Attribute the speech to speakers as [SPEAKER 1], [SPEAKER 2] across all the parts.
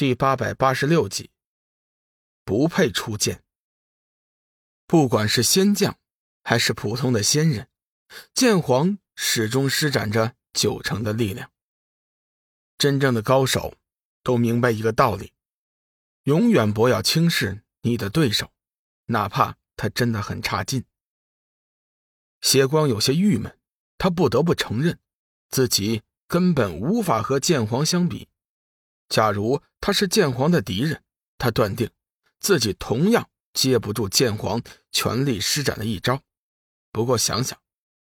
[SPEAKER 1] 第八百八十六集，不配出剑。不管是仙将，还是普通的仙人，剑皇始终施展着九成的力量。真正的高手都明白一个道理：永远不要轻视你的对手，哪怕他真的很差劲。邪光有些郁闷，他不得不承认，自己根本无法和剑皇相比。假如他是剑皇的敌人，他断定自己同样接不住剑皇全力施展的一招。不过想想，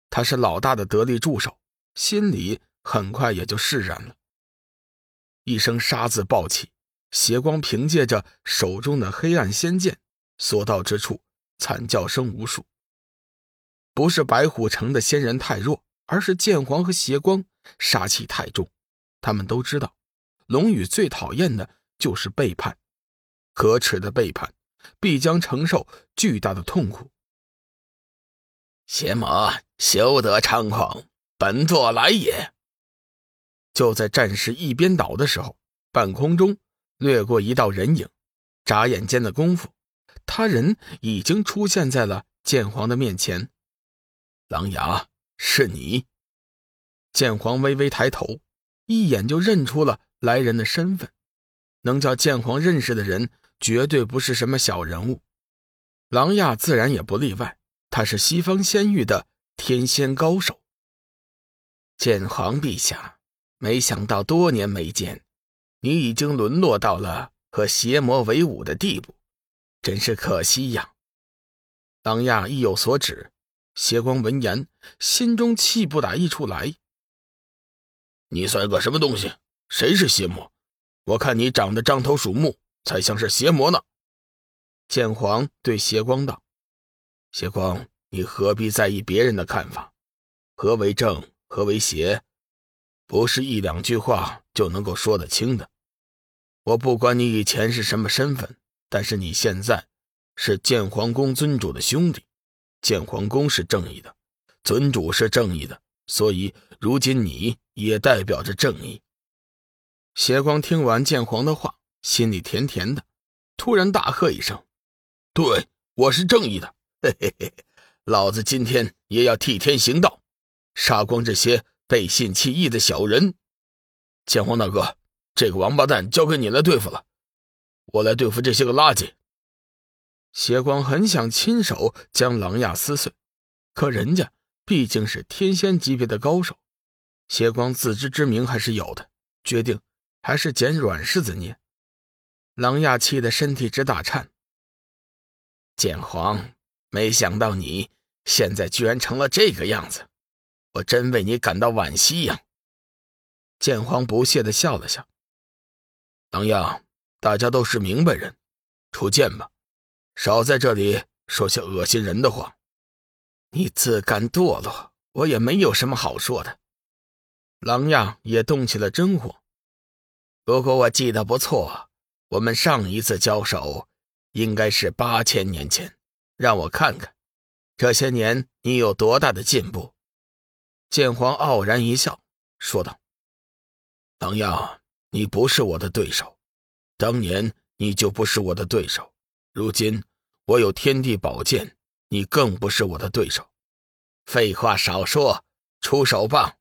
[SPEAKER 1] 他是老大的得力助手，心里很快也就释然了。一声杀字暴起，邪光凭借着手中的黑暗仙剑，所到之处惨叫声无数。不是白虎城的仙人太弱，而是剑皇和邪光杀气太重。他们都知道。龙宇最讨厌的就是背叛，可耻的背叛必将承受巨大的痛苦。
[SPEAKER 2] 邪魔休得猖狂，本座来也！
[SPEAKER 1] 就在战士一边倒的时候，半空中掠过一道人影，眨眼间的功夫，他人已经出现在了剑皇的面前。
[SPEAKER 2] 狼牙，是你！
[SPEAKER 1] 剑皇微微抬头，一眼就认出了。来人的身份，能叫剑皇认识的人，绝对不是什么小人物。狼亚自然也不例外，他是西方仙域的天仙高手。
[SPEAKER 2] 剑皇陛下，没想到多年没见，你已经沦落到了和邪魔为伍的地步，真是可惜呀。
[SPEAKER 1] 狼亚意有所指，邪光闻言，心中气不打一处来。
[SPEAKER 2] 你算个什么东西？谁是邪魔？我看你长得獐头鼠目，才像是邪魔呢。
[SPEAKER 1] 剑皇对邪光道：“
[SPEAKER 2] 邪光，你何必在意别人的看法？何为正，何为邪，不是一两句话就能够说得清的。我不管你以前是什么身份，但是你现在是剑皇宫尊主的兄弟。剑皇宫是正义的，尊主是正义的，所以如今你也代表着正义。”
[SPEAKER 1] 邪光听完剑皇的话，心里甜甜的，突然大喝一声：“
[SPEAKER 2] 对，我是正义的！嘿嘿嘿，老子今天也要替天行道，杀光这些背信弃义的小人！”剑皇大哥，这个王八蛋交给你来对付了，我来对付这些个垃圾。
[SPEAKER 1] 邪光很想亲手将狼牙撕碎，可人家毕竟是天仙级别的高手，邪光自知之明还是有的，决定。还是捡软柿子捏，狼亚气得身体直打颤。
[SPEAKER 2] 剑皇，没想到你现在居然成了这个样子，我真为你感到惋惜呀。
[SPEAKER 1] 剑皇不屑的笑了笑。
[SPEAKER 2] 狼亚，大家都是明白人，出剑吧，少在这里说些恶心人的话。
[SPEAKER 1] 你自甘堕落，我也没有什么好说的。狼亚也动起了真火。
[SPEAKER 2] 如果我记得不错，我们上一次交手应该是八千年前。让我看看，这些年你有多大的进步？
[SPEAKER 1] 剑皇傲然一笑，说道：“
[SPEAKER 2] 狼牙，你不是我的对手，当年你就不是我的对手。如今我有天地宝剑，你更不是我的对手。废话少说，出手吧！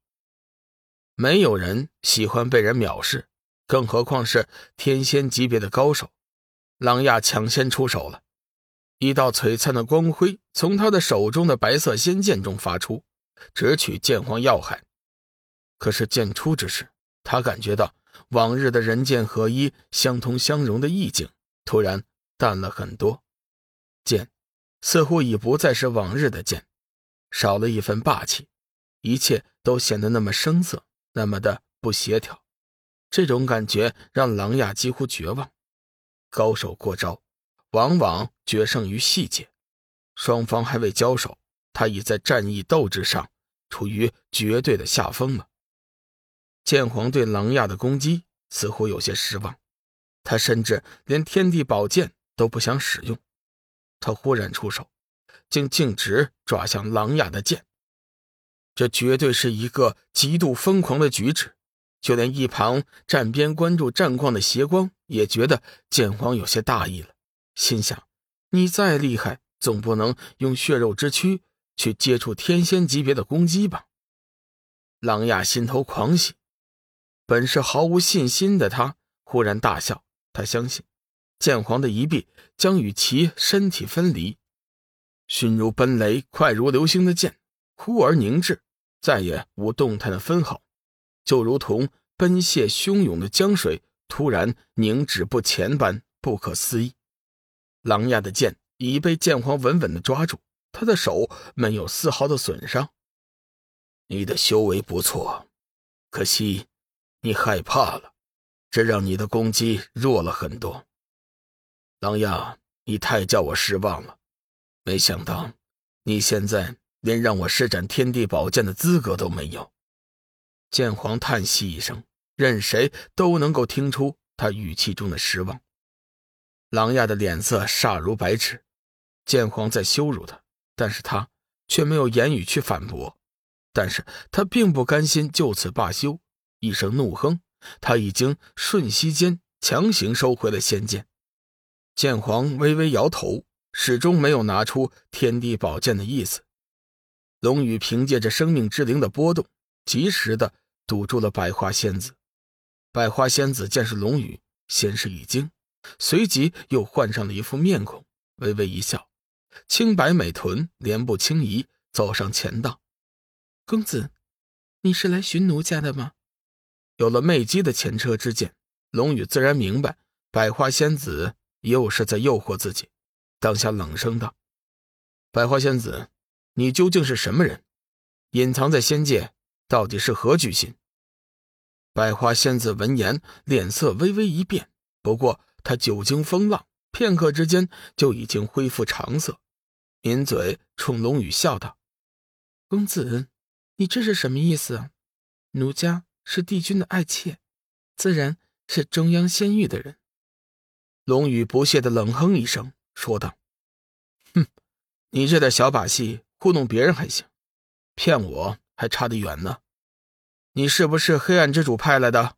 [SPEAKER 1] 没有人喜欢被人藐视。”更何况是天仙级别的高手，狼亚抢先出手了，一道璀璨的光辉从他的手中的白色仙剑中发出，直取剑皇要害。可是剑出之时，他感觉到往日的人剑合一、相通相融的意境突然淡了很多，剑似乎已不再是往日的剑，少了一份霸气，一切都显得那么生涩，那么的不协调。这种感觉让狼亚几乎绝望。高手过招，往往决胜于细节。双方还未交手，他已在战役斗志上处于绝对的下风了。剑皇对狼亚的攻击似乎有些失望，他甚至连天地宝剑都不想使用。他忽然出手，竟径直抓向狼亚的剑。这绝对是一个极度疯狂的举止。就连一旁站边关注战况的邪光也觉得剑皇有些大意了，心想：你再厉害，总不能用血肉之躯去接触天仙级别的攻击吧？狼亚心头狂喜，本是毫无信心的他忽然大笑，他相信剑皇的一臂将与其身体分离。迅如奔雷、快如流星的剑，忽而凝滞，再也无动弹的分毫，就如同奔泻汹涌的江水突然凝止不前般不可思议。狼牙的剑已被剑皇稳稳的抓住，他的手没有丝毫的损伤。
[SPEAKER 2] 你的修为不错，可惜你害怕了，这让你的攻击弱了很多。狼牙，你太叫我失望了。没想到，你现在连让我施展天地宝剑的资格都没有。
[SPEAKER 1] 剑皇叹息一声，任谁都能够听出他语气中的失望。狼亚的脸色煞如白纸，剑皇在羞辱他，但是他却没有言语去反驳。但是他并不甘心就此罢休，一声怒哼，他已经瞬息间强行收回了仙剑。剑皇微微摇头。始终没有拿出天地宝剑的意思。龙宇凭借着生命之灵的波动，及时的堵住了百花仙子。百花仙子见是龙宇，先是一惊，随即又换上了一副面孔，微微一笑，青白美臀，莲步轻移，走上前道：“
[SPEAKER 3] 公子，你是来寻奴家的吗？”
[SPEAKER 1] 有了魅姬的前车之鉴，龙宇自然明白百花仙子又是在诱惑自己。当下冷声道：“百花仙子，你究竟是什么人？隐藏在仙界，到底是何居心？”百花仙子闻言，脸色微微一变，不过她久经风浪，片刻之间就已经恢复常色，抿嘴冲龙宇笑道：“
[SPEAKER 3] 公子，你这是什么意思？奴家是帝君的爱妾，自然是中央仙域的人。”
[SPEAKER 1] 龙宇不屑的冷哼一声。说道：“哼，你这点小把戏糊弄别人还行，骗我还差得远呢。你是不是黑暗之主派来的？”